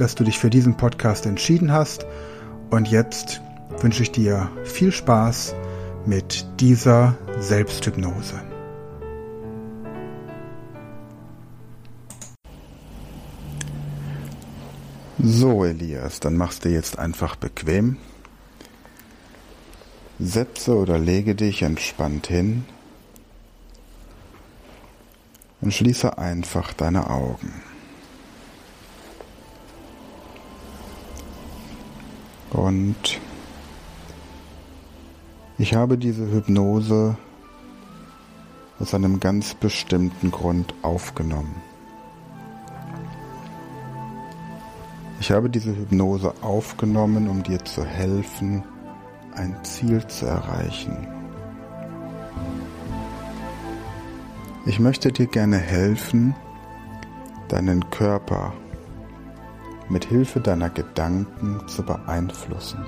dass du dich für diesen Podcast entschieden hast. Und jetzt wünsche ich dir viel Spaß mit dieser Selbsthypnose. So, Elias, dann machst du jetzt einfach bequem. Setze oder lege dich entspannt hin und schließe einfach deine Augen. Und ich habe diese Hypnose aus einem ganz bestimmten Grund aufgenommen. Ich habe diese Hypnose aufgenommen, um dir zu helfen, ein Ziel zu erreichen. Ich möchte dir gerne helfen, deinen Körper mit Hilfe deiner Gedanken zu beeinflussen.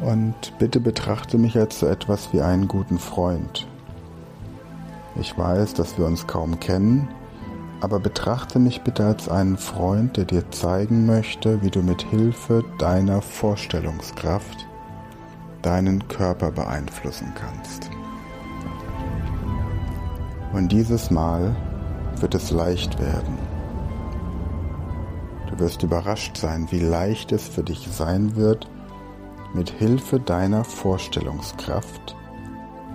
Und bitte betrachte mich als so etwas wie einen guten Freund. Ich weiß, dass wir uns kaum kennen, aber betrachte mich bitte als einen Freund, der dir zeigen möchte, wie du mit Hilfe deiner Vorstellungskraft deinen Körper beeinflussen kannst. Und dieses Mal wird es leicht werden. Du wirst überrascht sein, wie leicht es für dich sein wird, mit Hilfe deiner Vorstellungskraft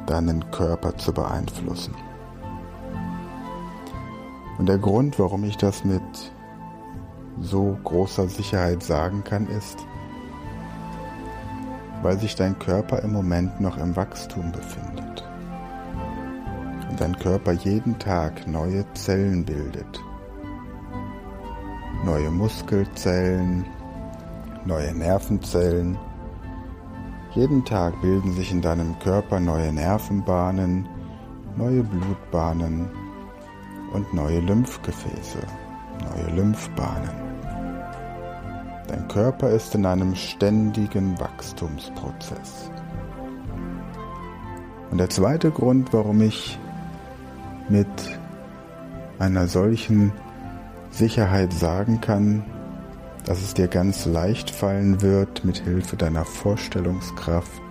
deinen Körper zu beeinflussen. Und der Grund, warum ich das mit so großer Sicherheit sagen kann, ist, weil sich dein Körper im Moment noch im Wachstum befindet dein Körper jeden Tag neue Zellen bildet. Neue Muskelzellen, neue Nervenzellen. Jeden Tag bilden sich in deinem Körper neue Nervenbahnen, neue Blutbahnen und neue Lymphgefäße, neue Lymphbahnen. Dein Körper ist in einem ständigen Wachstumsprozess. Und der zweite Grund, warum ich mit einer solchen Sicherheit sagen kann, dass es dir ganz leicht fallen wird, mit Hilfe deiner Vorstellungskraft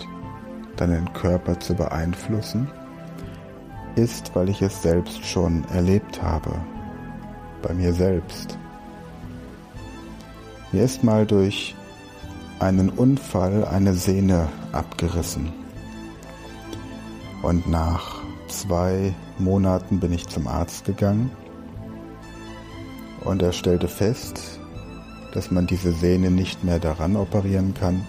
deinen Körper zu beeinflussen, ist, weil ich es selbst schon erlebt habe, bei mir selbst. Mir ist mal durch einen Unfall eine Sehne abgerissen. Und nach zwei Monaten bin ich zum Arzt gegangen und er stellte fest, dass man diese Sehne nicht mehr daran operieren kann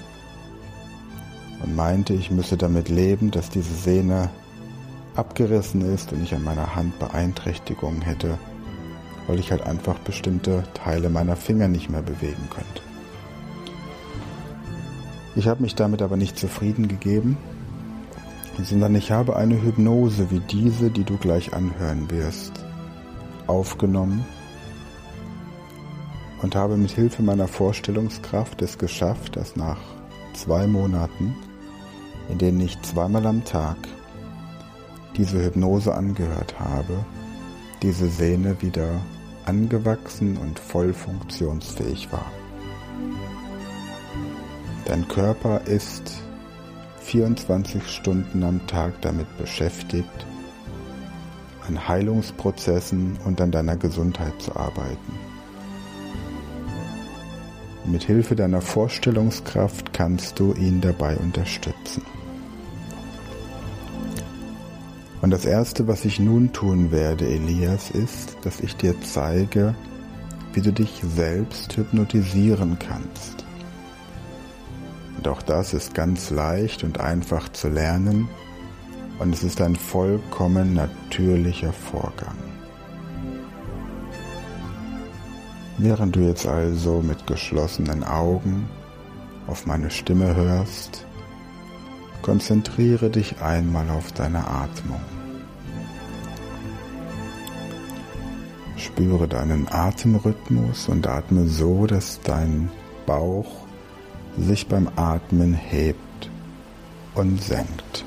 und meinte, ich müsse damit leben, dass diese Sehne abgerissen ist und ich an meiner Hand Beeinträchtigungen hätte, weil ich halt einfach bestimmte Teile meiner Finger nicht mehr bewegen könnte. Ich habe mich damit aber nicht zufrieden gegeben sondern ich habe eine Hypnose wie diese, die du gleich anhören wirst, aufgenommen und habe mit Hilfe meiner Vorstellungskraft es geschafft, dass nach zwei Monaten, in denen ich zweimal am Tag diese Hypnose angehört habe, diese Sehne wieder angewachsen und voll funktionsfähig war. Dein Körper ist 24 Stunden am Tag damit beschäftigt, an Heilungsprozessen und an deiner Gesundheit zu arbeiten. Mit Hilfe deiner Vorstellungskraft kannst du ihn dabei unterstützen. Und das Erste, was ich nun tun werde, Elias, ist, dass ich dir zeige, wie du dich selbst hypnotisieren kannst. Und auch das ist ganz leicht und einfach zu lernen und es ist ein vollkommen natürlicher Vorgang. Während du jetzt also mit geschlossenen Augen auf meine Stimme hörst, konzentriere dich einmal auf deine Atmung. Spüre deinen Atemrhythmus und atme so, dass dein Bauch sich beim Atmen hebt und senkt.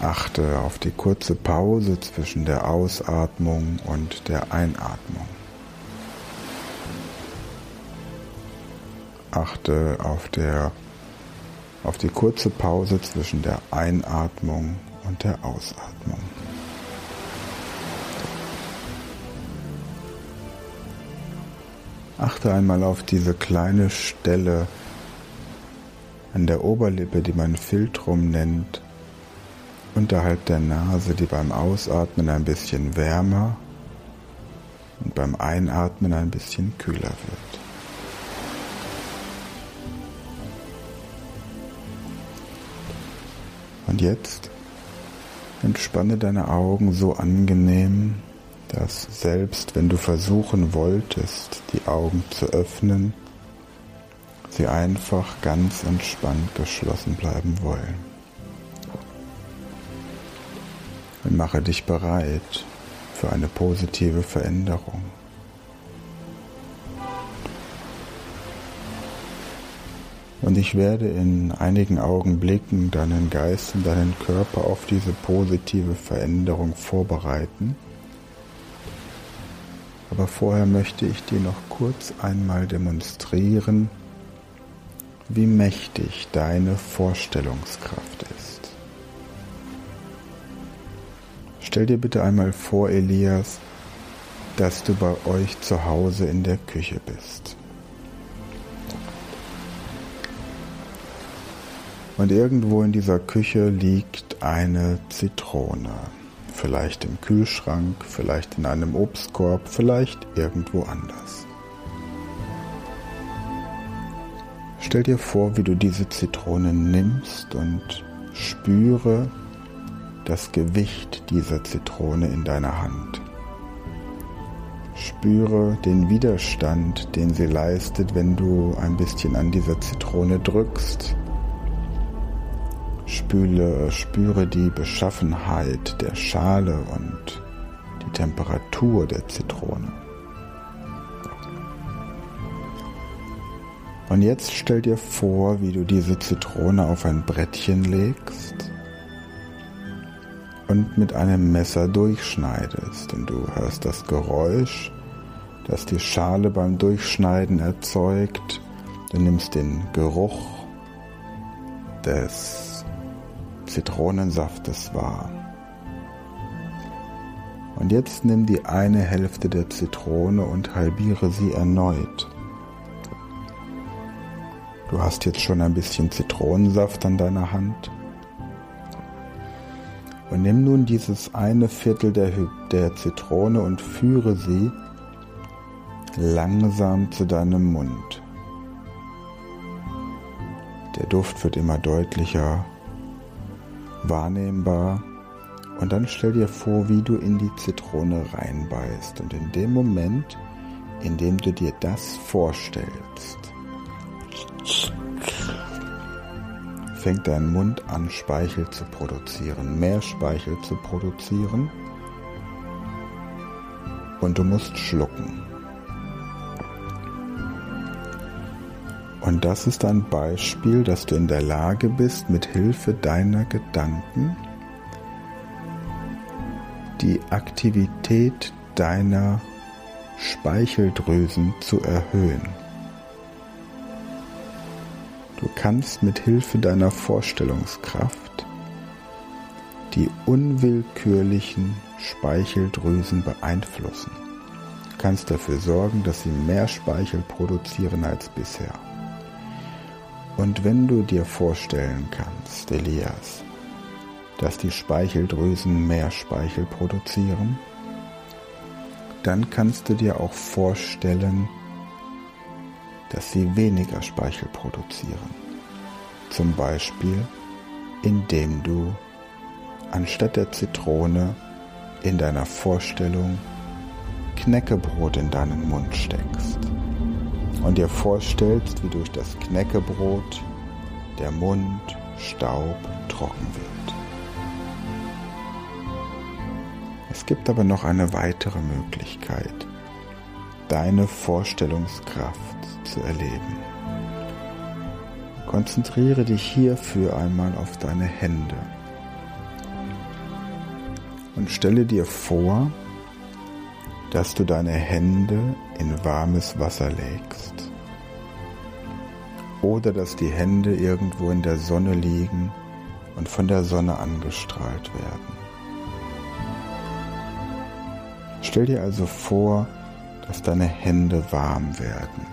Achte auf die kurze Pause zwischen der Ausatmung und der Einatmung. Achte auf, der, auf die kurze Pause zwischen der Einatmung und der Ausatmung. Achte einmal auf diese kleine Stelle an der Oberlippe, die man Filtrum nennt, unterhalb der Nase, die beim Ausatmen ein bisschen wärmer und beim Einatmen ein bisschen kühler wird. Und jetzt entspanne deine Augen so angenehm, dass selbst wenn du versuchen wolltest, die Augen zu öffnen, sie einfach ganz entspannt geschlossen bleiben wollen. und mache dich bereit für eine positive Veränderung. Und ich werde in einigen Augenblicken deinen Geist und deinen Körper auf diese positive Veränderung vorbereiten. Aber vorher möchte ich dir noch kurz einmal demonstrieren, wie mächtig deine Vorstellungskraft ist. Stell dir bitte einmal vor, Elias, dass du bei euch zu Hause in der Küche bist. Und irgendwo in dieser Küche liegt eine Zitrone. Vielleicht im Kühlschrank, vielleicht in einem Obstkorb, vielleicht irgendwo anders. Stell dir vor, wie du diese Zitrone nimmst und spüre, das Gewicht dieser Zitrone in deiner Hand. Spüre den Widerstand, den sie leistet, wenn du ein bisschen an dieser Zitrone drückst. Spüle, spüre die Beschaffenheit der Schale und die Temperatur der Zitrone. Und jetzt stell dir vor, wie du diese Zitrone auf ein Brettchen legst und mit einem Messer durchschneidest. Und du hörst das Geräusch, das die Schale beim Durchschneiden erzeugt. Du nimmst den Geruch des Zitronensaftes wahr. Und jetzt nimm die eine Hälfte der Zitrone und halbiere sie erneut. Du hast jetzt schon ein bisschen Zitronensaft an deiner Hand. Und nimm nun dieses eine Viertel der, der Zitrone und führe sie langsam zu deinem Mund. Der Duft wird immer deutlicher wahrnehmbar. Und dann stell dir vor, wie du in die Zitrone reinbeißt. Und in dem Moment, in dem du dir das vorstellst, fängt dein Mund an, Speichel zu produzieren, mehr Speichel zu produzieren. Und du musst schlucken. Und das ist ein Beispiel, dass du in der Lage bist, mit Hilfe deiner Gedanken die Aktivität deiner Speicheldrüsen zu erhöhen. Du kannst mit Hilfe deiner Vorstellungskraft die unwillkürlichen Speicheldrüsen beeinflussen. Du kannst dafür sorgen, dass sie mehr Speichel produzieren als bisher. Und wenn du dir vorstellen kannst, Elias, dass die Speicheldrüsen mehr Speichel produzieren, dann kannst du dir auch vorstellen, dass sie weniger Speichel produzieren. Zum Beispiel, indem du anstatt der Zitrone in deiner Vorstellung Knäckebrot in deinen Mund steckst und dir vorstellst, wie durch das Knäckebrot der Mund Staub trocken wird. Es gibt aber noch eine weitere Möglichkeit, deine Vorstellungskraft zu erleben. Konzentriere dich hierfür einmal auf deine Hände und stelle dir vor, dass du deine Hände in warmes Wasser legst oder dass die Hände irgendwo in der Sonne liegen und von der Sonne angestrahlt werden. Stell dir also vor, dass deine Hände warm werden.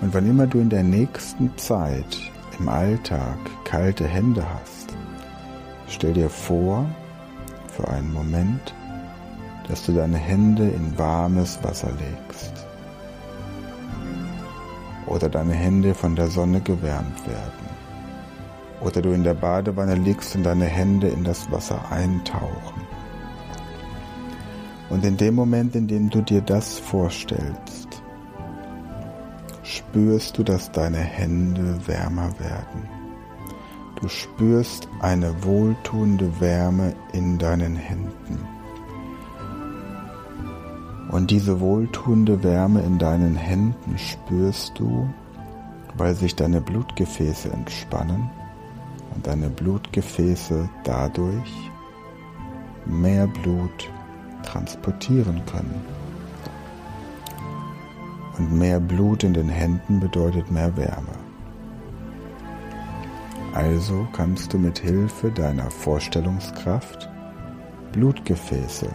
Und wann immer du in der nächsten Zeit im Alltag kalte Hände hast, stell dir vor, für einen Moment, dass du deine Hände in warmes Wasser legst oder deine Hände von der Sonne gewärmt werden oder du in der Badewanne liegst und deine Hände in das Wasser eintauchen. Und in dem Moment, in dem du dir das vorstellst, spürst du, dass deine Hände wärmer werden. Du spürst eine wohltuende Wärme in deinen Händen. Und diese wohltuende Wärme in deinen Händen spürst du, weil sich deine Blutgefäße entspannen und deine Blutgefäße dadurch mehr Blut transportieren können. Und mehr Blut in den Händen bedeutet mehr Wärme. Also kannst du mit Hilfe deiner Vorstellungskraft Blutgefäße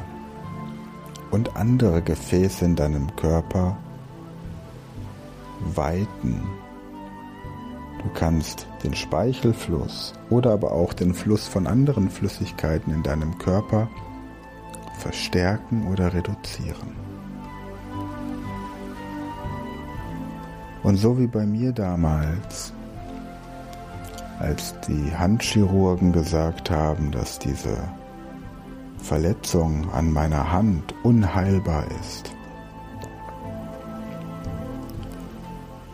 und andere Gefäße in deinem Körper weiten. Du kannst den Speichelfluss oder aber auch den Fluss von anderen Flüssigkeiten in deinem Körper verstärken oder reduzieren. Und so wie bei mir damals, als die Handchirurgen gesagt haben, dass diese Verletzung an meiner Hand unheilbar ist,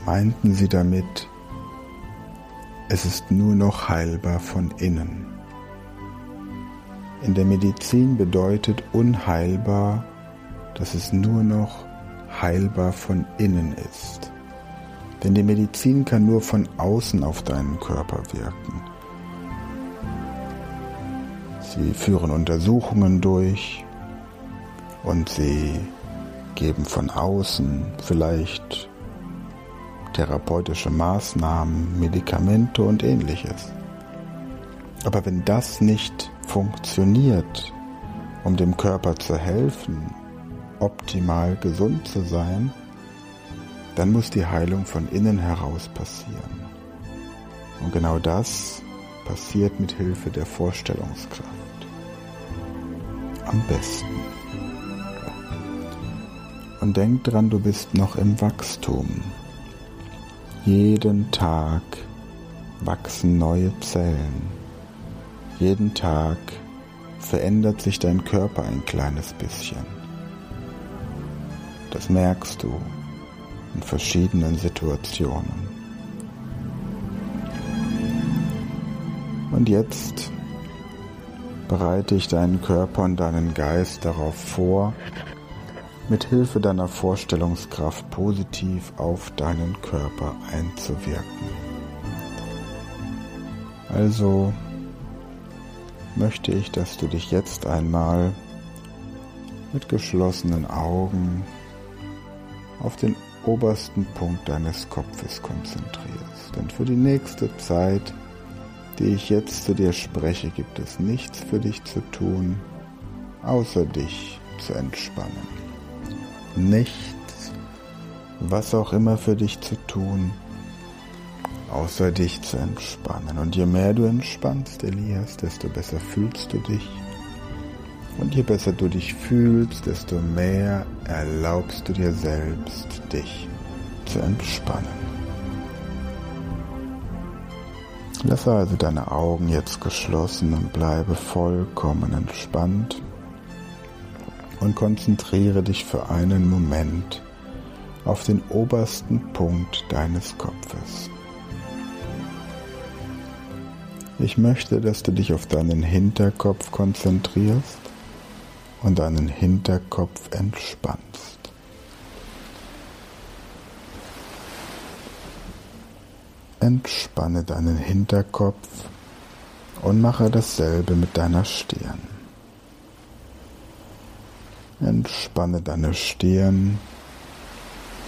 meinten sie damit, es ist nur noch heilbar von innen. In der Medizin bedeutet unheilbar, dass es nur noch heilbar von innen ist. Denn die Medizin kann nur von außen auf deinen Körper wirken. Sie führen Untersuchungen durch und sie geben von außen vielleicht therapeutische Maßnahmen, Medikamente und ähnliches. Aber wenn das nicht funktioniert, um dem Körper zu helfen, optimal gesund zu sein, dann muss die Heilung von innen heraus passieren. Und genau das passiert mit Hilfe der Vorstellungskraft. Am besten. Und denk dran, du bist noch im Wachstum. Jeden Tag wachsen neue Zellen jeden Tag verändert sich dein Körper ein kleines bisschen. Das merkst du in verschiedenen Situationen. Und jetzt bereite ich deinen Körper und deinen Geist darauf vor, mit Hilfe deiner Vorstellungskraft positiv auf deinen Körper einzuwirken. Also möchte ich, dass du dich jetzt einmal mit geschlossenen Augen auf den obersten Punkt deines Kopfes konzentrierst. Denn für die nächste Zeit, die ich jetzt zu dir spreche, gibt es nichts für dich zu tun, außer dich zu entspannen. Nichts, was auch immer für dich zu tun, außer dich zu entspannen. Und je mehr du entspannst, Elias, desto besser fühlst du dich. Und je besser du dich fühlst, desto mehr erlaubst du dir selbst, dich zu entspannen. Lasse also deine Augen jetzt geschlossen und bleibe vollkommen entspannt und konzentriere dich für einen Moment auf den obersten Punkt deines Kopfes. Ich möchte, dass du dich auf deinen Hinterkopf konzentrierst und deinen Hinterkopf entspannst. Entspanne deinen Hinterkopf und mache dasselbe mit deiner Stirn. Entspanne deine Stirn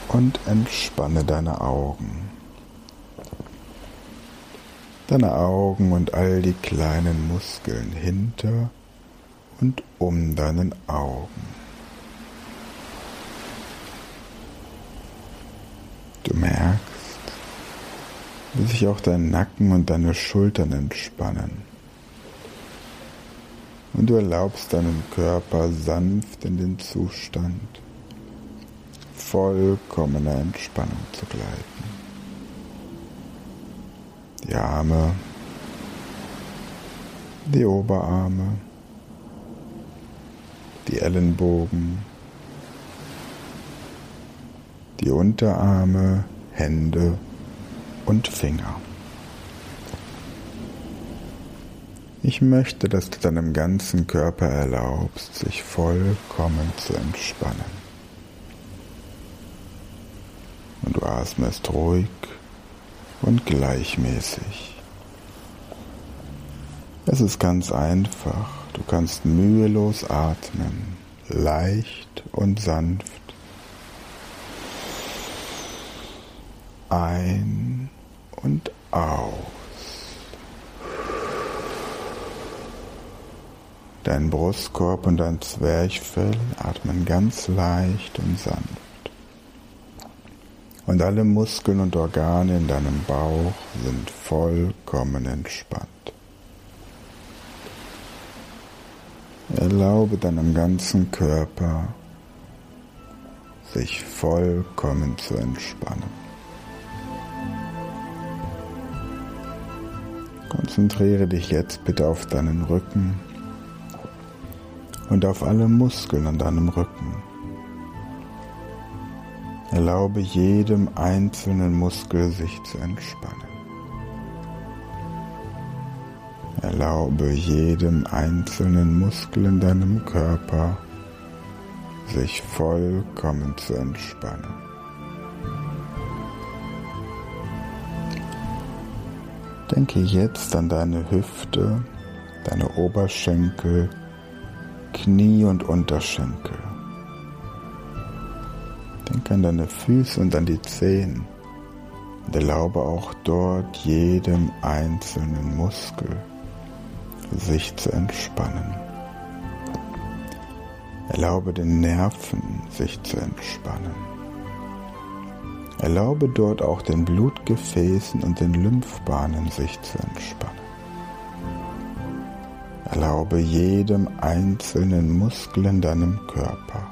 und entspanne deine Augen. Deine Augen und all die kleinen Muskeln hinter und um deinen Augen. Du merkst, wie sich auch dein Nacken und deine Schultern entspannen. Und du erlaubst deinem Körper sanft in den Zustand vollkommener Entspannung zu gleiten. Die Arme, die Oberarme, die Ellenbogen, die Unterarme, Hände und Finger. Ich möchte, dass du deinem ganzen Körper erlaubst, sich vollkommen zu entspannen. Und du atmest ruhig und gleichmäßig. Es ist ganz einfach. Du kannst mühelos atmen, leicht und sanft. Ein und aus. Dein Brustkorb und dein Zwerchfell atmen ganz leicht und sanft und alle Muskeln und Organe in deinem Bauch sind vollkommen entspannt. Erlaube deinem ganzen Körper, sich vollkommen zu entspannen. Konzentriere dich jetzt bitte auf deinen Rücken und auf alle Muskeln an deinem Rücken. Erlaube jedem einzelnen Muskel sich zu entspannen. Erlaube jedem einzelnen Muskel in deinem Körper sich vollkommen zu entspannen. Denke jetzt an deine Hüfte, deine Oberschenkel, Knie und Unterschenkel. Denk an deine Füße und an die Zehen und erlaube auch dort jedem einzelnen Muskel sich zu entspannen. Erlaube den Nerven sich zu entspannen. Erlaube dort auch den Blutgefäßen und den Lymphbahnen sich zu entspannen. Erlaube jedem einzelnen Muskel in deinem Körper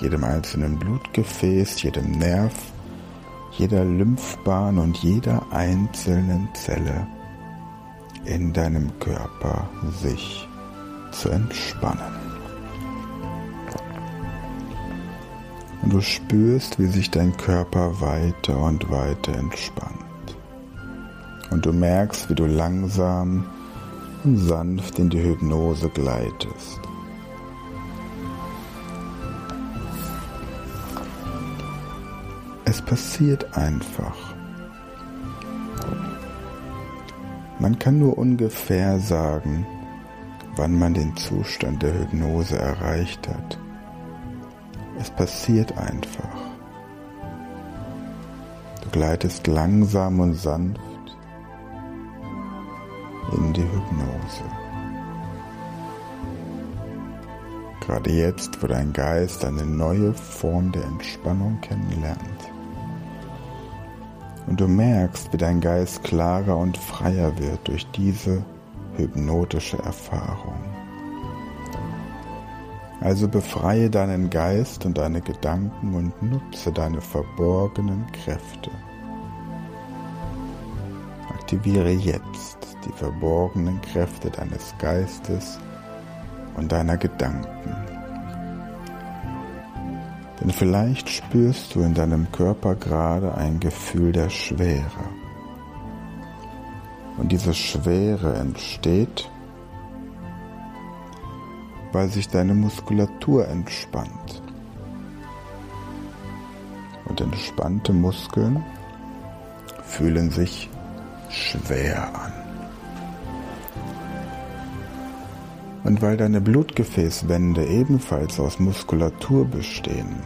jedem einzelnen Blutgefäß, jedem Nerv, jeder Lymphbahn und jeder einzelnen Zelle in deinem Körper sich zu entspannen. Und du spürst, wie sich dein Körper weiter und weiter entspannt. Und du merkst, wie du langsam und sanft in die Hypnose gleitest. Es passiert einfach. Man kann nur ungefähr sagen, wann man den Zustand der Hypnose erreicht hat. Es passiert einfach. Du gleitest langsam und sanft in die Hypnose. Gerade jetzt, wo dein Geist eine neue Form der Entspannung kennenlernt und du merkst, wie dein Geist klarer und freier wird durch diese hypnotische Erfahrung. Also befreie deinen Geist und deine Gedanken und nutze deine verborgenen Kräfte. Aktiviere jetzt die verborgenen Kräfte deines Geistes und deiner Gedanken Denn vielleicht spürst du in deinem Körper gerade ein Gefühl der Schwere. Und diese Schwere entsteht, weil sich deine Muskulatur entspannt. Und entspannte Muskeln fühlen sich schwer an. Und weil deine Blutgefäßwände ebenfalls aus Muskulatur bestehen,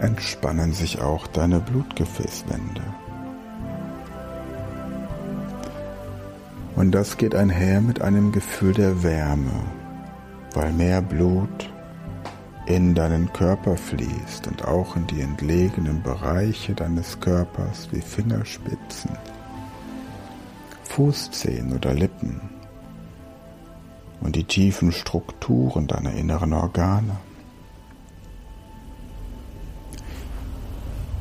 entspannen sich auch deine Blutgefäßwände. Und das geht einher mit einem Gefühl der Wärme, weil mehr Blut in deinen Körper fließt und auch in die entlegenen Bereiche deines Körpers wie Fingerspitzen, Fußzehen oder Lippen und die tiefen Strukturen deiner inneren Organe.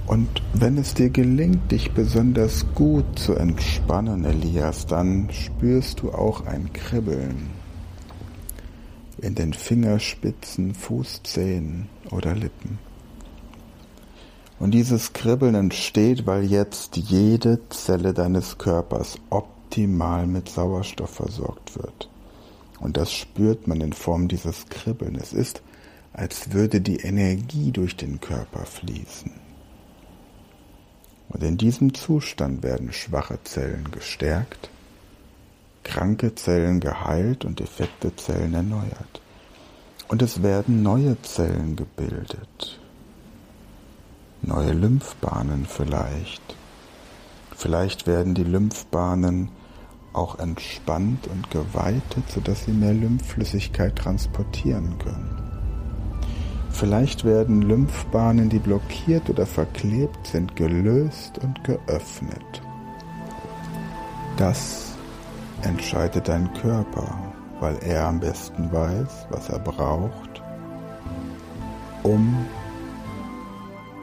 Und wenn es dir gelingt, dich besonders gut zu entspannen, Elias, dann spürst du auch ein Kribbeln in den Fingerspitzen, Fußzehen oder Lippen. Und dieses Kribbeln entsteht, weil jetzt jede Zelle deines Körpers optimal mit Sauerstoff versorgt wird. Und das spürt man in Form dieses Kribbeln. Es ist, als würde die Energie durch den Körper fließen. Und in diesem Zustand werden schwache Zellen gestärkt, kranke Zellen geheilt und defekte Zellen erneuert. Und es werden neue Zellen gebildet. Neue Lymphbahnen vielleicht. Vielleicht werden die Lymphbahnen auch entspannt und geweitet, sodass sie mehr Lymphflüssigkeit transportieren können. Vielleicht werden Lymphbahnen, die blockiert oder verklebt sind, gelöst und geöffnet. Das entscheidet dein Körper, weil er am besten weiß, was er braucht, um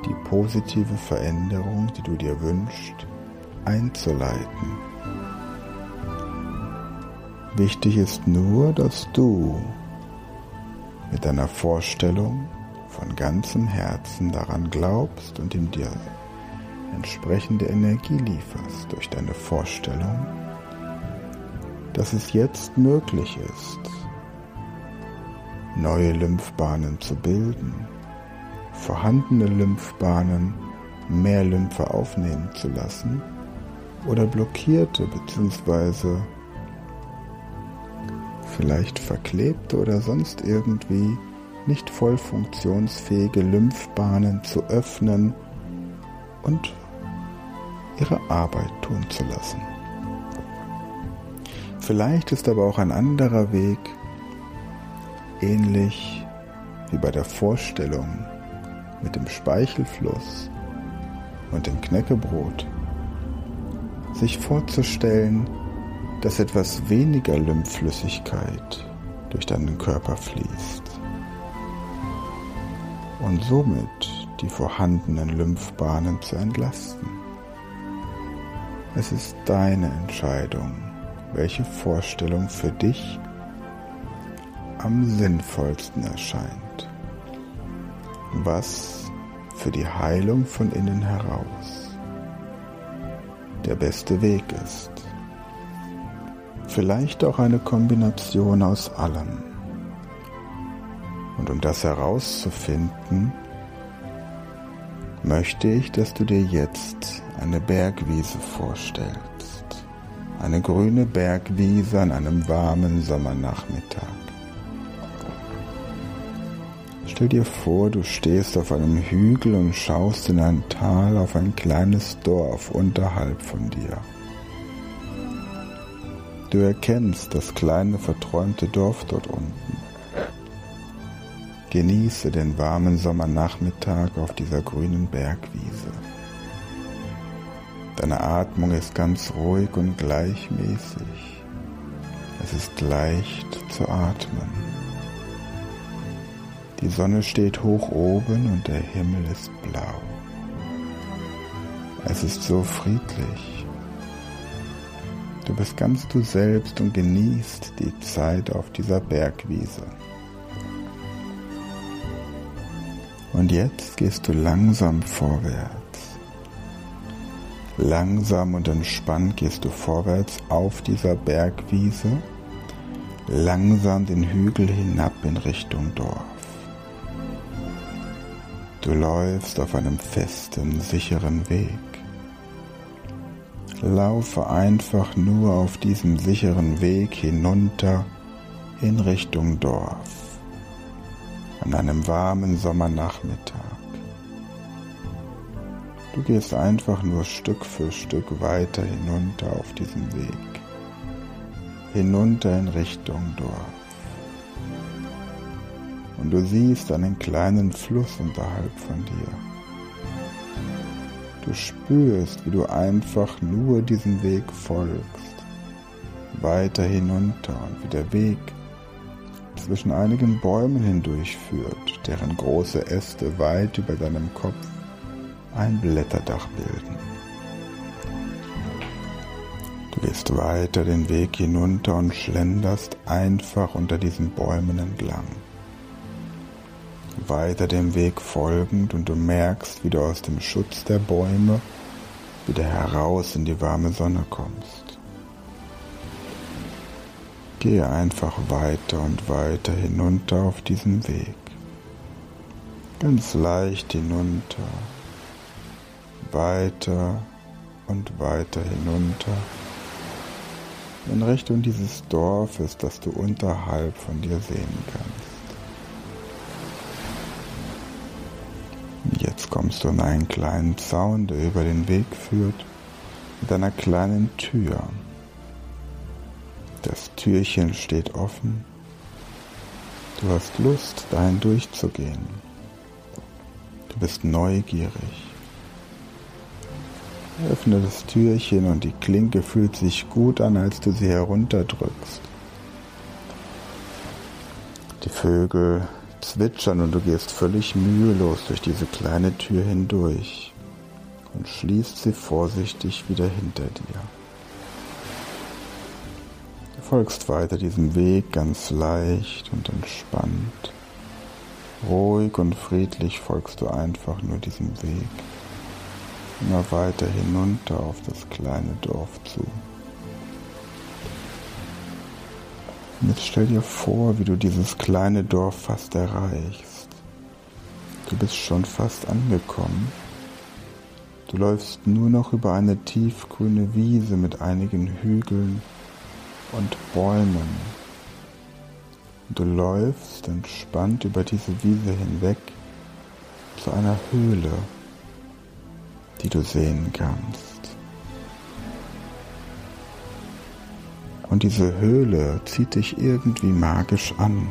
die positive Veränderung, die du dir wünschst, einzuleiten. Wichtig ist nur, dass du mit deiner Vorstellung von ganzem Herzen daran glaubst und ihm dir entsprechende Energie lieferst durch deine Vorstellung, dass es jetzt möglich ist, neue Lymphbahnen zu bilden, vorhandene Lymphbahnen mehr Lymphe aufnehmen zu lassen oder blockierte bzw vielleicht verklebte oder sonst irgendwie nicht voll funktionsfähige Lymphbahnen zu öffnen und ihre Arbeit tun zu lassen. Vielleicht ist aber auch ein anderer Weg, ähnlich wie bei der Vorstellung mit dem Speichelfluss und dem Knäckebrot, sich vorzustellen, dass etwas weniger Lymphflüssigkeit durch deinen Körper fließt und somit die vorhandenen Lymphbahnen zu entlasten. Es ist deine Entscheidung, welche Vorstellung für dich am sinnvollsten erscheint, was für die Heilung von innen heraus der beste Weg ist vielleicht auch eine Kombination aus allem. Und um das herauszufinden, möchte ich, dass du dir jetzt eine Bergwiese vorstellst. Eine grüne Bergwiese an einem warmen Sommernachmittag. Stell dir vor, du stehst auf einem Hügel und schaust in ein Tal auf ein kleines Dorf unterhalb von dir. Du erkennst das kleine verträumte Dorf dort unten. Genieße den warmen Sommernachmittag auf dieser grünen Bergwiese. Deine Atmung ist ganz ruhig und gleichmäßig. Es ist leicht zu atmen. Die Sonne steht hoch oben und der Himmel ist blau. Es ist so friedlich. Du bist ganz du selbst und genießt die Zeit auf dieser Bergwiese. Und jetzt gehst du langsam vorwärts. Langsam und entspannt gehst du vorwärts auf dieser Bergwiese, langsam den Hügel hinab in Richtung Dorf. Du läufst auf einem festen, sicheren Weg. Laufe einfach nur auf diesem sicheren Weg hinunter in Richtung Dorf an einem warmen Sommernachmittag. Du gehst einfach nur Stück für Stück weiter hinunter auf diesem Weg, hinunter in Richtung Dorf. Und du siehst einen kleinen Fluss unterhalb von dir. Du spürst, wie du einfach nur diesem Weg folgst, weiter hinunter und wie der Weg zwischen einigen Bäumen hindurchführt, deren große Äste weit über deinem Kopf ein Blätterdach bilden. Du gehst weiter den Weg hinunter und schlenderst einfach unter diesen Bäumen entlang. Weiter dem Weg folgend und du merkst, wie du aus dem Schutz der Bäume wieder heraus in die warme Sonne kommst. Gehe einfach weiter und weiter hinunter auf diesem Weg. Ganz leicht hinunter, weiter und weiter hinunter in Richtung dieses Dorfes, das du unterhalb von dir sehen kannst. Jetzt kommst du an einen kleinen Zaun, der über den Weg führt, mit einer kleinen Tür. Das Türchen steht offen. Du hast Lust, dahin durchzugehen. Du bist neugierig. Öffne das Türchen und die Klinke fühlt sich gut an, als du sie herunterdrückst. Die Vögel zwitschern und du gehst völlig mühelos durch diese kleine Tür hindurch und schließt sie vorsichtig wieder hinter dir folgst weiter diesem Weg ganz leicht und entspannt. Ruhig und friedlich folgst du einfach nur diesem Weg. Immer weiter hinunter auf das kleine Dorf zu. Und jetzt stell dir vor, wie du dieses kleine Dorf fast erreichst. Du bist schon fast angekommen. Du läufst nur noch über eine tiefgrüne Wiese mit einigen Hügeln und Bäumen. Du läufst entspannt über diese Wiese hinweg zu einer Höhle, die du sehen kannst. Und diese Höhle zieht dich irgendwie magisch an.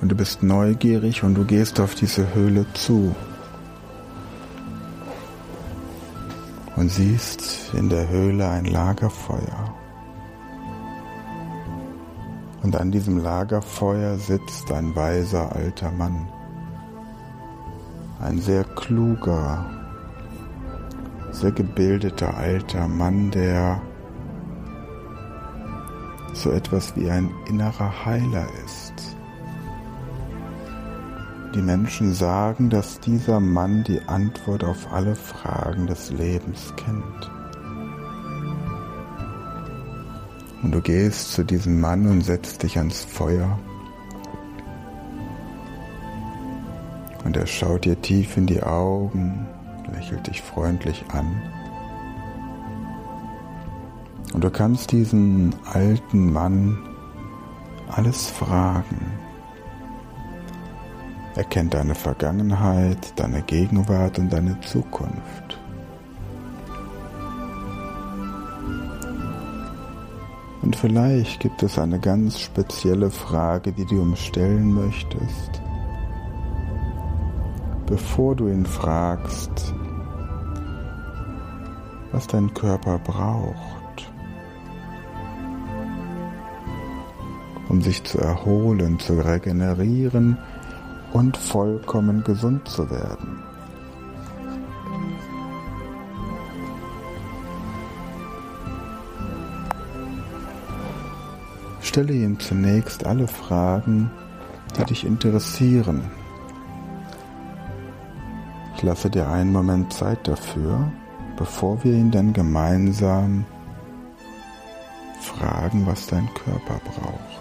Und du bist neugierig und du gehst auf diese Höhle zu. Und siehst in der Höhle ein Lagerfeuer. Und an diesem Lagerfeuer sitzt ein weiser alter Mann, ein sehr kluger, sehr gebildeter alter Mann, der so etwas wie ein innerer Heiler ist. Die Menschen sagen, dass dieser Mann die Antwort auf alle Fragen des Lebens kennt. Und du gehst zu diesem Mann und setzt dich ans Feuer. Und er schaut dir tief in die Augen, lächelt dich freundlich an. Und du kannst diesen alten Mann alles fragen. Er kennt deine Vergangenheit, deine Gegenwart und deine Zukunft. Und vielleicht gibt es eine ganz spezielle Frage, die du ihm stellen möchtest. Bevor du ihn fragst, was dein Körper braucht, um sich zu erholen, zu regenerieren und vollkommen gesund zu werden. Stelle ihm zunächst alle Fragen, die dich interessieren. Ich lasse dir einen Moment Zeit dafür, bevor wir ihn dann gemeinsam fragen, was dein Körper braucht.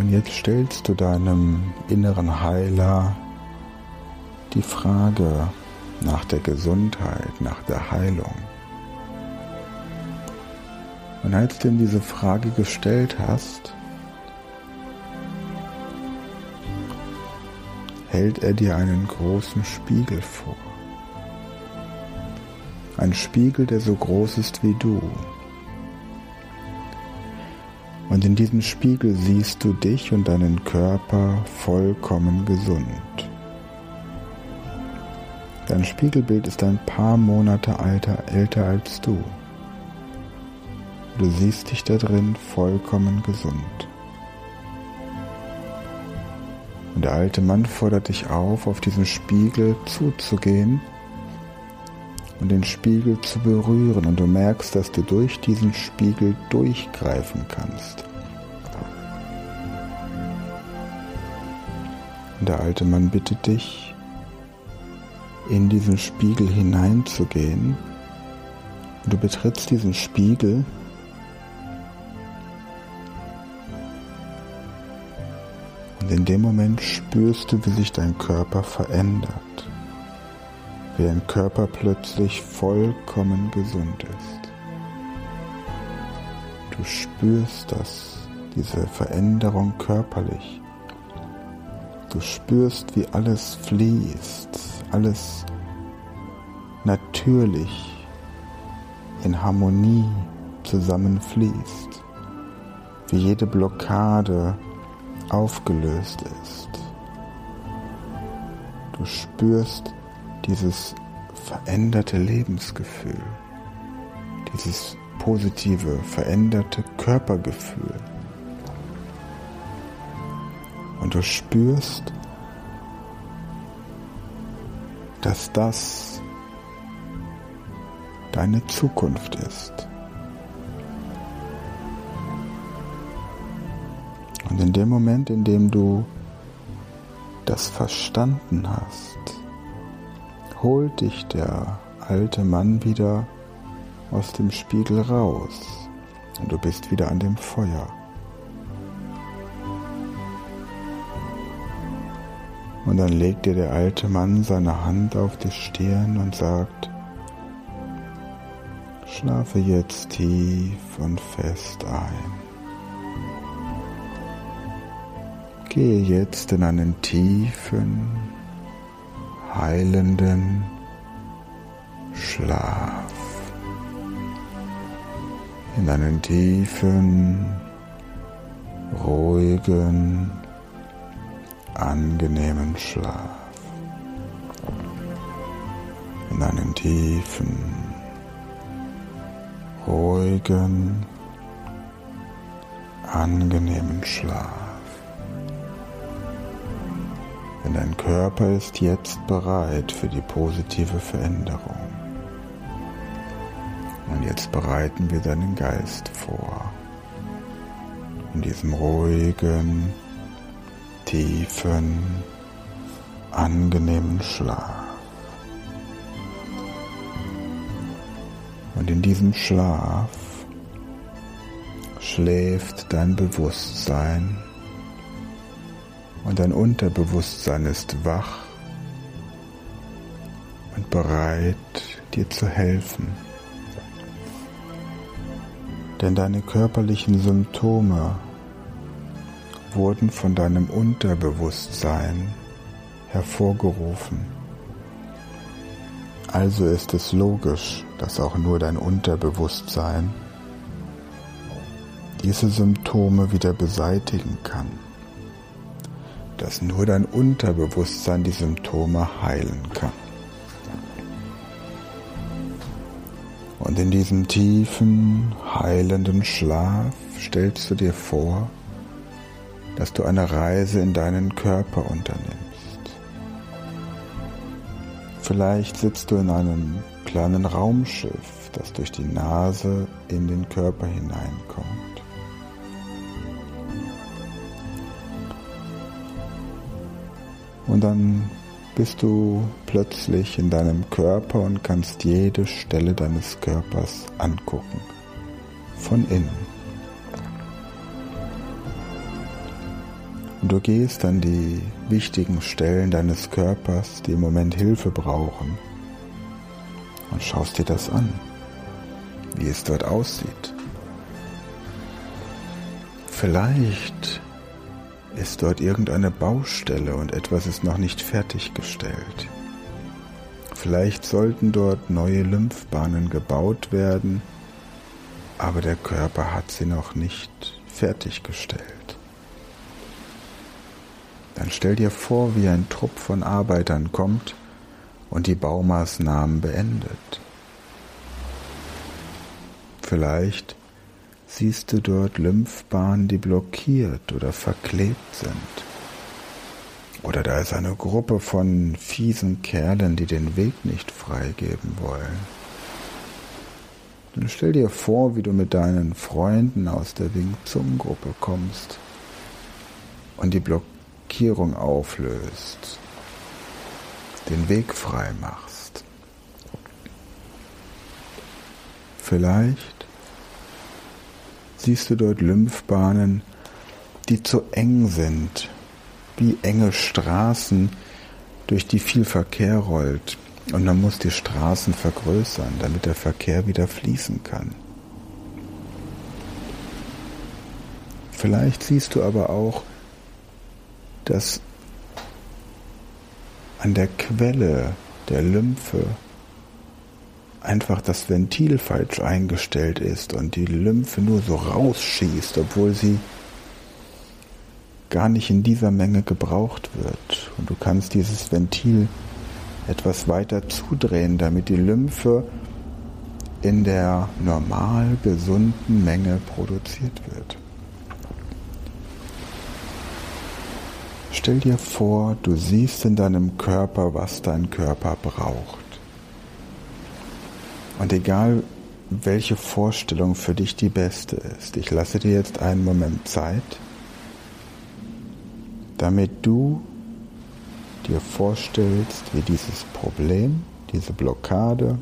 Und jetzt stellst du deinem inneren Heiler die Frage nach der Gesundheit, nach der Heilung. Und als du ihm diese Frage gestellt hast, hält er dir einen großen Spiegel vor. Ein Spiegel, der so groß ist wie du. Und in diesem Spiegel siehst du dich und deinen Körper vollkommen gesund. Dein Spiegelbild ist ein paar Monate alter, älter als du. Du siehst dich da drin vollkommen gesund. Und der alte Mann fordert dich auf, auf diesen Spiegel zuzugehen und den Spiegel zu berühren und du merkst, dass du durch diesen Spiegel durchgreifen kannst. Der alte Mann bittet dich, in diesen Spiegel hineinzugehen. Du betrittst diesen Spiegel und in dem Moment spürst du, wie sich dein Körper verändert dein Körper plötzlich vollkommen gesund ist. Du spürst das, diese Veränderung körperlich. Du spürst, wie alles fließt, alles natürlich in Harmonie zusammenfließt, wie jede Blockade aufgelöst ist. Du spürst, dieses veränderte Lebensgefühl, dieses positive, veränderte Körpergefühl. Und du spürst, dass das deine Zukunft ist. Und in dem Moment, in dem du das verstanden hast, holt dich der alte Mann wieder aus dem Spiegel raus und du bist wieder an dem Feuer. Und dann legt dir der alte Mann seine Hand auf die Stirn und sagt, schlafe jetzt tief und fest ein. Gehe jetzt in einen tiefen, heilenden Schlaf. In einen tiefen, ruhigen, angenehmen Schlaf. In einen tiefen, ruhigen, angenehmen Schlaf. Denn dein Körper ist jetzt bereit für die positive Veränderung. Und jetzt bereiten wir deinen Geist vor. In diesem ruhigen, tiefen, angenehmen Schlaf. Und in diesem Schlaf schläft dein Bewusstsein und dein Unterbewusstsein ist wach und bereit, dir zu helfen. Denn deine körperlichen Symptome wurden von deinem Unterbewusstsein hervorgerufen. Also ist es logisch, dass auch nur dein Unterbewusstsein diese Symptome wieder beseitigen kann. Dass nur dein Unterbewusstsein die Symptome heilen kann. Und in diesem tiefen, heilenden Schlaf stellst du dir vor, dass du eine Reise in deinen Körper unternimmst. Vielleicht sitzt du in einem kleinen Raumschiff, das durch die Nase in den Körper hineinkommt. Und dann bist du plötzlich in deinem Körper und kannst jede Stelle deines Körpers angucken. Von innen. Und du gehst an die wichtigen Stellen deines Körpers, die im Moment Hilfe brauchen, und schaust dir das an, wie es dort aussieht. Vielleicht ist dort irgendeine Baustelle und etwas ist noch nicht fertiggestellt. Vielleicht sollten dort neue Lymphbahnen gebaut werden, aber der Körper hat sie noch nicht fertiggestellt. Dann stell dir vor, wie ein Trupp von Arbeitern kommt und die Baumaßnahmen beendet. Vielleicht siehst du dort Lymphbahnen, die blockiert oder verklebt sind. Oder da ist eine Gruppe von fiesen Kerlen, die den Weg nicht freigeben wollen. Dann stell dir vor, wie du mit deinen Freunden aus der Wing-Zung-Gruppe kommst und die Blockierung auflöst, den Weg frei machst. Vielleicht siehst du dort Lymphbahnen, die zu eng sind, wie enge Straßen, durch die viel Verkehr rollt. Und man muss die Straßen vergrößern, damit der Verkehr wieder fließen kann. Vielleicht siehst du aber auch, dass an der Quelle der Lymphe einfach das Ventil falsch eingestellt ist und die Lymphe nur so rausschießt, obwohl sie gar nicht in dieser Menge gebraucht wird. Und du kannst dieses Ventil etwas weiter zudrehen, damit die Lymphe in der normal gesunden Menge produziert wird. Stell dir vor, du siehst in deinem Körper, was dein Körper braucht. Und egal, welche Vorstellung für dich die beste ist, ich lasse dir jetzt einen Moment Zeit, damit du dir vorstellst, wie dieses Problem, diese Blockade,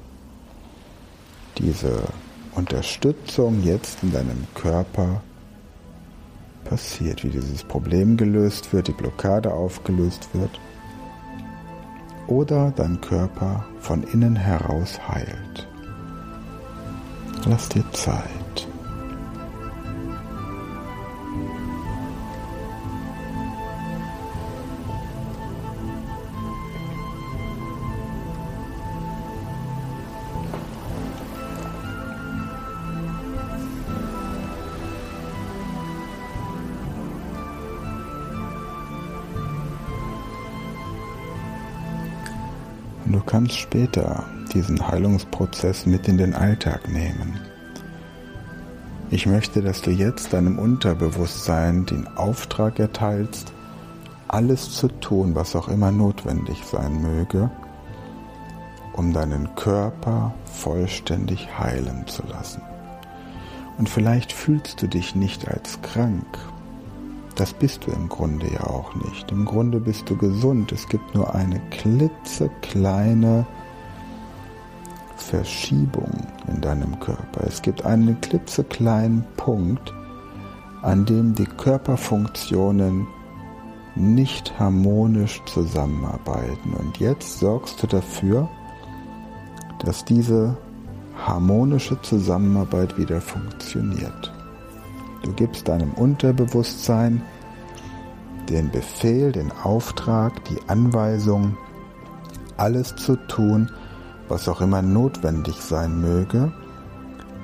diese Unterstützung jetzt in deinem Körper passiert, wie dieses Problem gelöst wird, die Blockade aufgelöst wird oder dein Körper von innen heraus heilt. Lass dir Zeit. Du kannst später diesen Heilungsprozess mit in den Alltag nehmen. Ich möchte, dass du jetzt deinem Unterbewusstsein den Auftrag erteilst, alles zu tun, was auch immer notwendig sein möge, um deinen Körper vollständig heilen zu lassen. Und vielleicht fühlst du dich nicht als krank. Das bist du im Grunde ja auch nicht. Im Grunde bist du gesund. Es gibt nur eine klitzekleine Verschiebung in deinem Körper. Es gibt einen klitzekleinen Punkt, an dem die Körperfunktionen nicht harmonisch zusammenarbeiten. Und jetzt sorgst du dafür, dass diese harmonische Zusammenarbeit wieder funktioniert. Du gibst deinem Unterbewusstsein den Befehl, den Auftrag, die Anweisung, alles zu tun, was auch immer notwendig sein möge,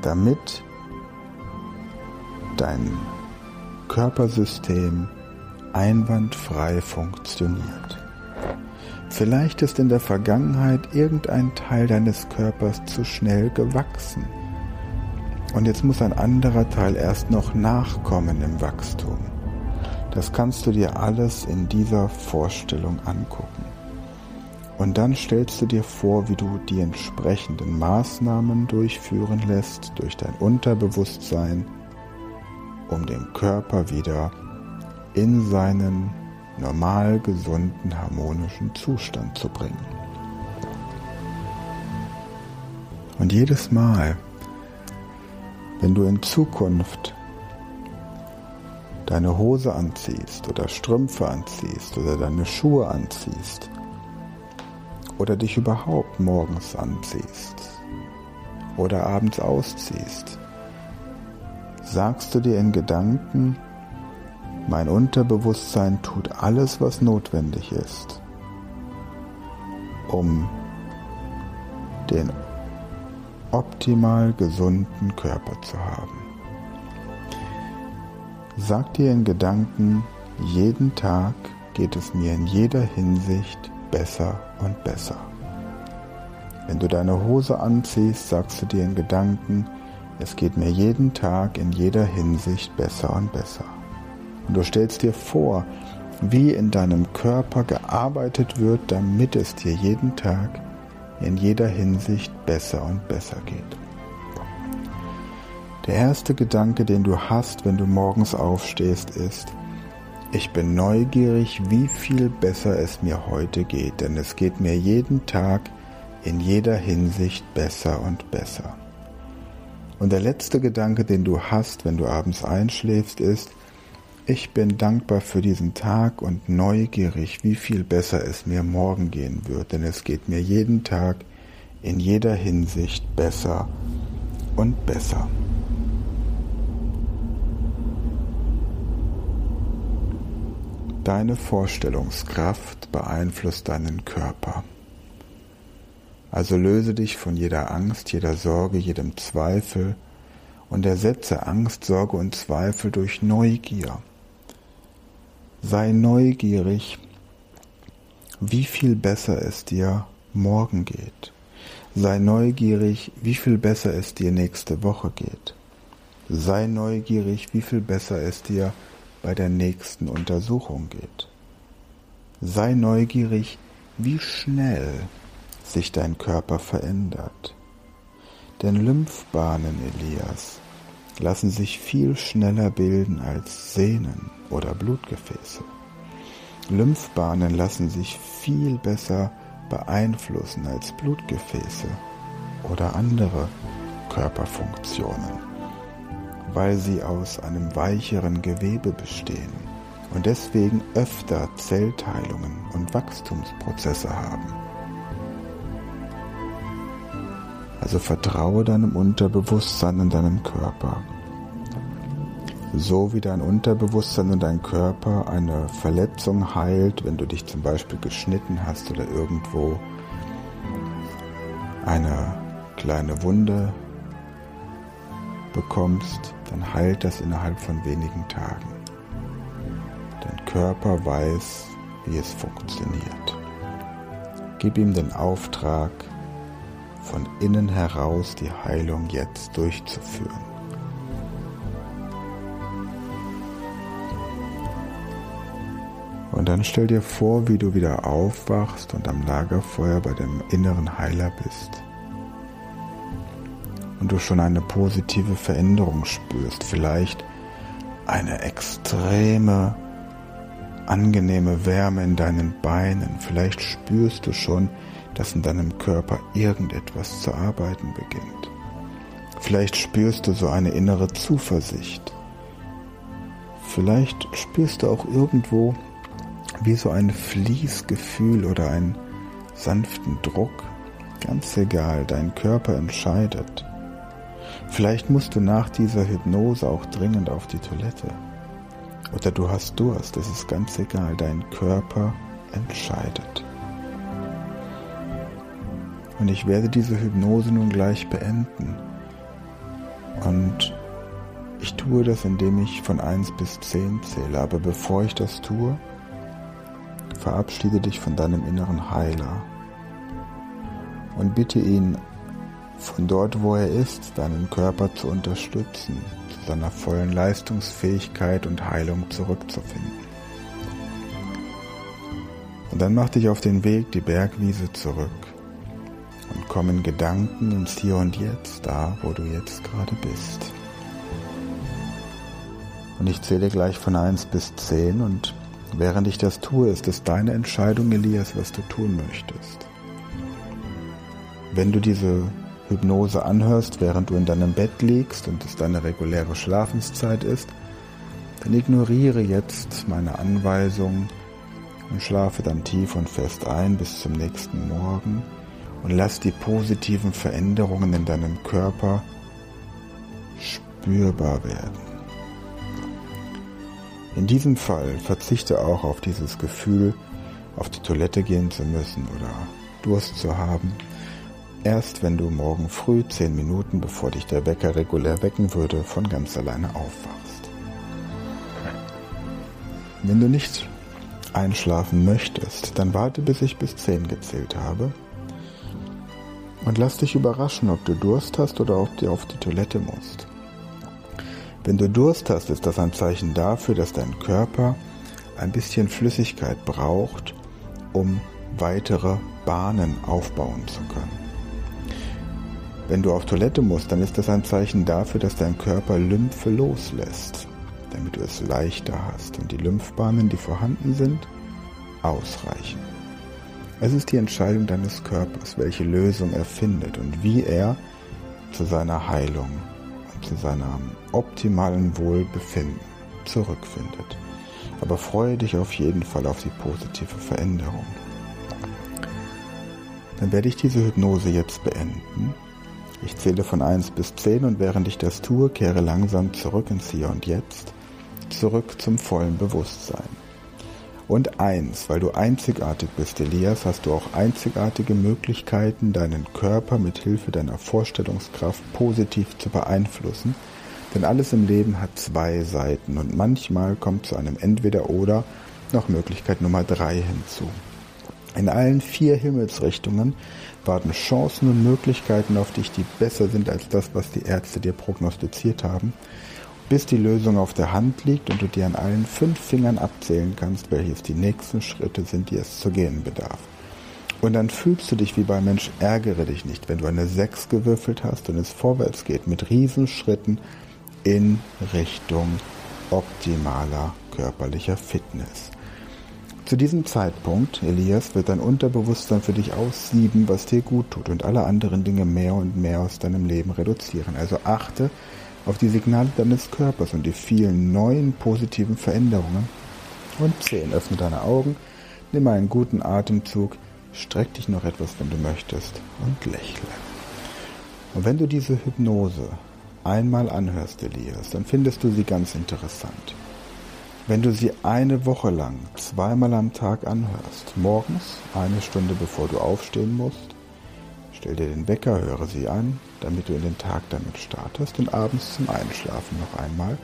damit dein Körpersystem einwandfrei funktioniert. Vielleicht ist in der Vergangenheit irgendein Teil deines Körpers zu schnell gewachsen. Und jetzt muss ein anderer Teil erst noch nachkommen im Wachstum. Das kannst du dir alles in dieser Vorstellung angucken. Und dann stellst du dir vor, wie du die entsprechenden Maßnahmen durchführen lässt durch dein Unterbewusstsein, um den Körper wieder in seinen normal gesunden, harmonischen Zustand zu bringen. Und jedes Mal, wenn du in Zukunft deine Hose anziehst oder Strümpfe anziehst oder deine Schuhe anziehst oder dich überhaupt morgens anziehst oder abends ausziehst, sagst du dir in Gedanken, mein Unterbewusstsein tut alles, was notwendig ist, um den optimal gesunden Körper zu haben. Sag dir in Gedanken, jeden Tag geht es mir in jeder Hinsicht besser und besser. Wenn du deine Hose anziehst, sagst du dir in Gedanken, es geht mir jeden Tag in jeder Hinsicht besser und besser. Und du stellst dir vor, wie in deinem Körper gearbeitet wird, damit es dir jeden Tag in jeder Hinsicht besser und besser geht. Der erste Gedanke, den du hast, wenn du morgens aufstehst, ist, ich bin neugierig, wie viel besser es mir heute geht, denn es geht mir jeden Tag in jeder Hinsicht besser und besser. Und der letzte Gedanke, den du hast, wenn du abends einschläfst, ist, ich bin dankbar für diesen Tag und neugierig, wie viel besser es mir morgen gehen wird, denn es geht mir jeden Tag in jeder Hinsicht besser und besser. Deine Vorstellungskraft beeinflusst deinen Körper. Also löse dich von jeder Angst, jeder Sorge, jedem Zweifel und ersetze Angst, Sorge und Zweifel durch Neugier sei neugierig, wie viel besser es dir morgen geht. Sei neugierig, wie viel besser es dir nächste Woche geht. Sei neugierig, wie viel besser es dir bei der nächsten Untersuchung geht. Sei neugierig, wie schnell sich dein Körper verändert. Denn Lymphbahnen, Elias, lassen sich viel schneller bilden als Sehnen oder Blutgefäße. Lymphbahnen lassen sich viel besser beeinflussen als Blutgefäße oder andere Körperfunktionen, weil sie aus einem weicheren Gewebe bestehen und deswegen öfter Zellteilungen und Wachstumsprozesse haben. Also vertraue deinem Unterbewusstsein und deinem Körper. So wie dein Unterbewusstsein und dein Körper eine Verletzung heilt, wenn du dich zum Beispiel geschnitten hast oder irgendwo eine kleine Wunde bekommst, dann heilt das innerhalb von wenigen Tagen. Dein Körper weiß, wie es funktioniert. Gib ihm den Auftrag, von innen heraus die Heilung jetzt durchzuführen. Und dann stell dir vor, wie du wieder aufwachst und am Lagerfeuer bei dem inneren Heiler bist. Und du schon eine positive Veränderung spürst, vielleicht eine extreme, angenehme Wärme in deinen Beinen. Vielleicht spürst du schon, dass in deinem Körper irgendetwas zu arbeiten beginnt. Vielleicht spürst du so eine innere Zuversicht. Vielleicht spürst du auch irgendwo wie so ein Fließgefühl oder einen sanften Druck. Ganz egal, dein Körper entscheidet. Vielleicht musst du nach dieser Hypnose auch dringend auf die Toilette. Oder du hast Durst, das ist ganz egal, dein Körper entscheidet. Und ich werde diese Hypnose nun gleich beenden. Und Ich tue das, indem ich von 1 bis 10 zähle, aber bevor ich das tue, verabschiede dich von deinem inneren Heiler und bitte ihn, von dort, wo er ist, deinen Körper zu unterstützen, zu seiner vollen Leistungsfähigkeit und Heilung zurückzufinden. Und dann mach dich auf den Weg die Bergwiese zurück und komm in Gedanken ins Hier und Jetzt, da, wo du jetzt gerade bist. Und ich zähle gleich von 1 bis 10 und während ich das tue, ist es deine Entscheidung, Elias, was du tun möchtest. Wenn du diese Hypnose anhörst, während du in deinem Bett liegst und es deine reguläre Schlafenszeit ist, dann ignoriere jetzt meine Anweisung und schlafe dann tief und fest ein bis zum nächsten Morgen und lass die positiven Veränderungen in deinem Körper spürbar werden. In diesem Fall verzichte auch auf dieses Gefühl, auf die Toilette gehen zu müssen oder Durst zu haben. Erst wenn du morgen früh zehn Minuten, bevor dich der Wecker regulär wecken würde, von ganz alleine aufwachst. Wenn du nicht einschlafen möchtest, dann warte, bis ich bis zehn gezählt habe und lass dich überraschen, ob du Durst hast oder ob du auf die Toilette musst. Wenn du Durst hast, ist das ein Zeichen dafür, dass dein Körper ein bisschen Flüssigkeit braucht, um weitere Bahnen aufbauen zu können. Wenn du auf Toilette musst, dann ist das ein Zeichen dafür, dass dein Körper Lymphe loslässt, damit du es leichter hast und die Lymphbahnen, die vorhanden sind, ausreichen. Es ist die Entscheidung deines Körpers, welche Lösung er findet und wie er zu seiner Heilung und zu seinem optimalen Wohlbefinden zurückfindet. Aber freue dich auf jeden Fall auf die positive Veränderung. Dann werde ich diese Hypnose jetzt beenden. Ich zähle von 1 bis 10 und während ich das tue, kehre langsam zurück ins Hier und Jetzt, zurück zum vollen Bewusstsein. Und eins, weil du einzigartig bist, Elias, hast du auch einzigartige Möglichkeiten, deinen Körper mit Hilfe deiner Vorstellungskraft positiv zu beeinflussen denn alles im Leben hat zwei Seiten und manchmal kommt zu einem Entweder-Oder noch Möglichkeit Nummer drei hinzu. In allen vier Himmelsrichtungen warten Chancen und Möglichkeiten auf dich, die besser sind als das, was die Ärzte dir prognostiziert haben, bis die Lösung auf der Hand liegt und du dir an allen fünf Fingern abzählen kannst, welches die nächsten Schritte sind, die es zu gehen bedarf. Und dann fühlst du dich wie bei Mensch, ärgere dich nicht, wenn du eine 6 gewürfelt hast und es vorwärts geht mit Riesenschritten in Richtung optimaler körperlicher Fitness. Zu diesem Zeitpunkt, Elias, wird dein Unterbewusstsein für dich aussieben, was dir gut tut und alle anderen Dinge mehr und mehr aus deinem Leben reduzieren. Also achte auf die Signale deines Körpers und die vielen neuen positiven Veränderungen. Und 10. Öffne deine Augen, nimm einen guten Atemzug, streck dich noch etwas, wenn du möchtest und lächle. Und wenn du diese Hypnose einmal anhörst, Elias, dann findest du sie ganz interessant. Wenn du sie eine Woche lang zweimal am Tag anhörst, morgens eine Stunde bevor du aufstehen musst, stell dir den Wecker, höre sie an, damit du in den Tag damit startest und abends zum Einschlafen noch einmal.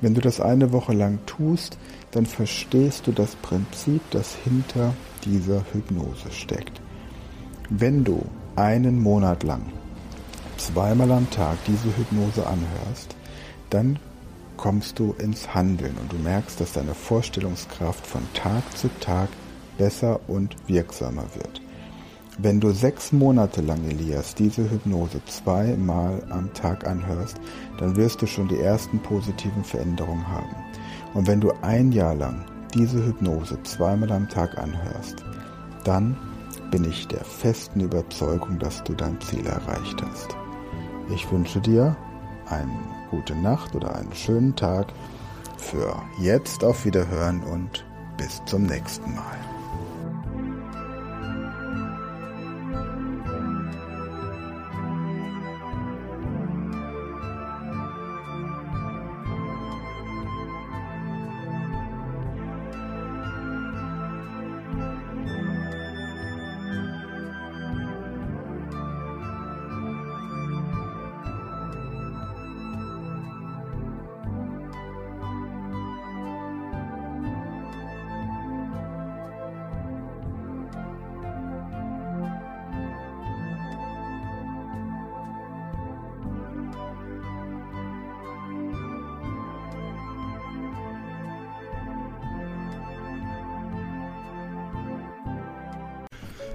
Wenn du das eine Woche lang tust, dann verstehst du das Prinzip, das hinter dieser Hypnose steckt. Wenn du einen Monat lang zweimal am Tag diese Hypnose anhörst, dann kommst du ins Handeln und du merkst, dass deine Vorstellungskraft von Tag zu Tag besser und wirksamer wird. Wenn du sechs Monate lang, Elias, diese Hypnose zweimal am Tag anhörst, dann wirst du schon die ersten positiven Veränderungen haben. Und wenn du ein Jahr lang diese Hypnose zweimal am Tag anhörst, dann bin ich der festen Überzeugung, dass du dein Ziel erreicht hast. Ich wünsche dir eine gute Nacht oder einen schönen Tag. Für jetzt auf Wiederhören und bis zum nächsten Mal.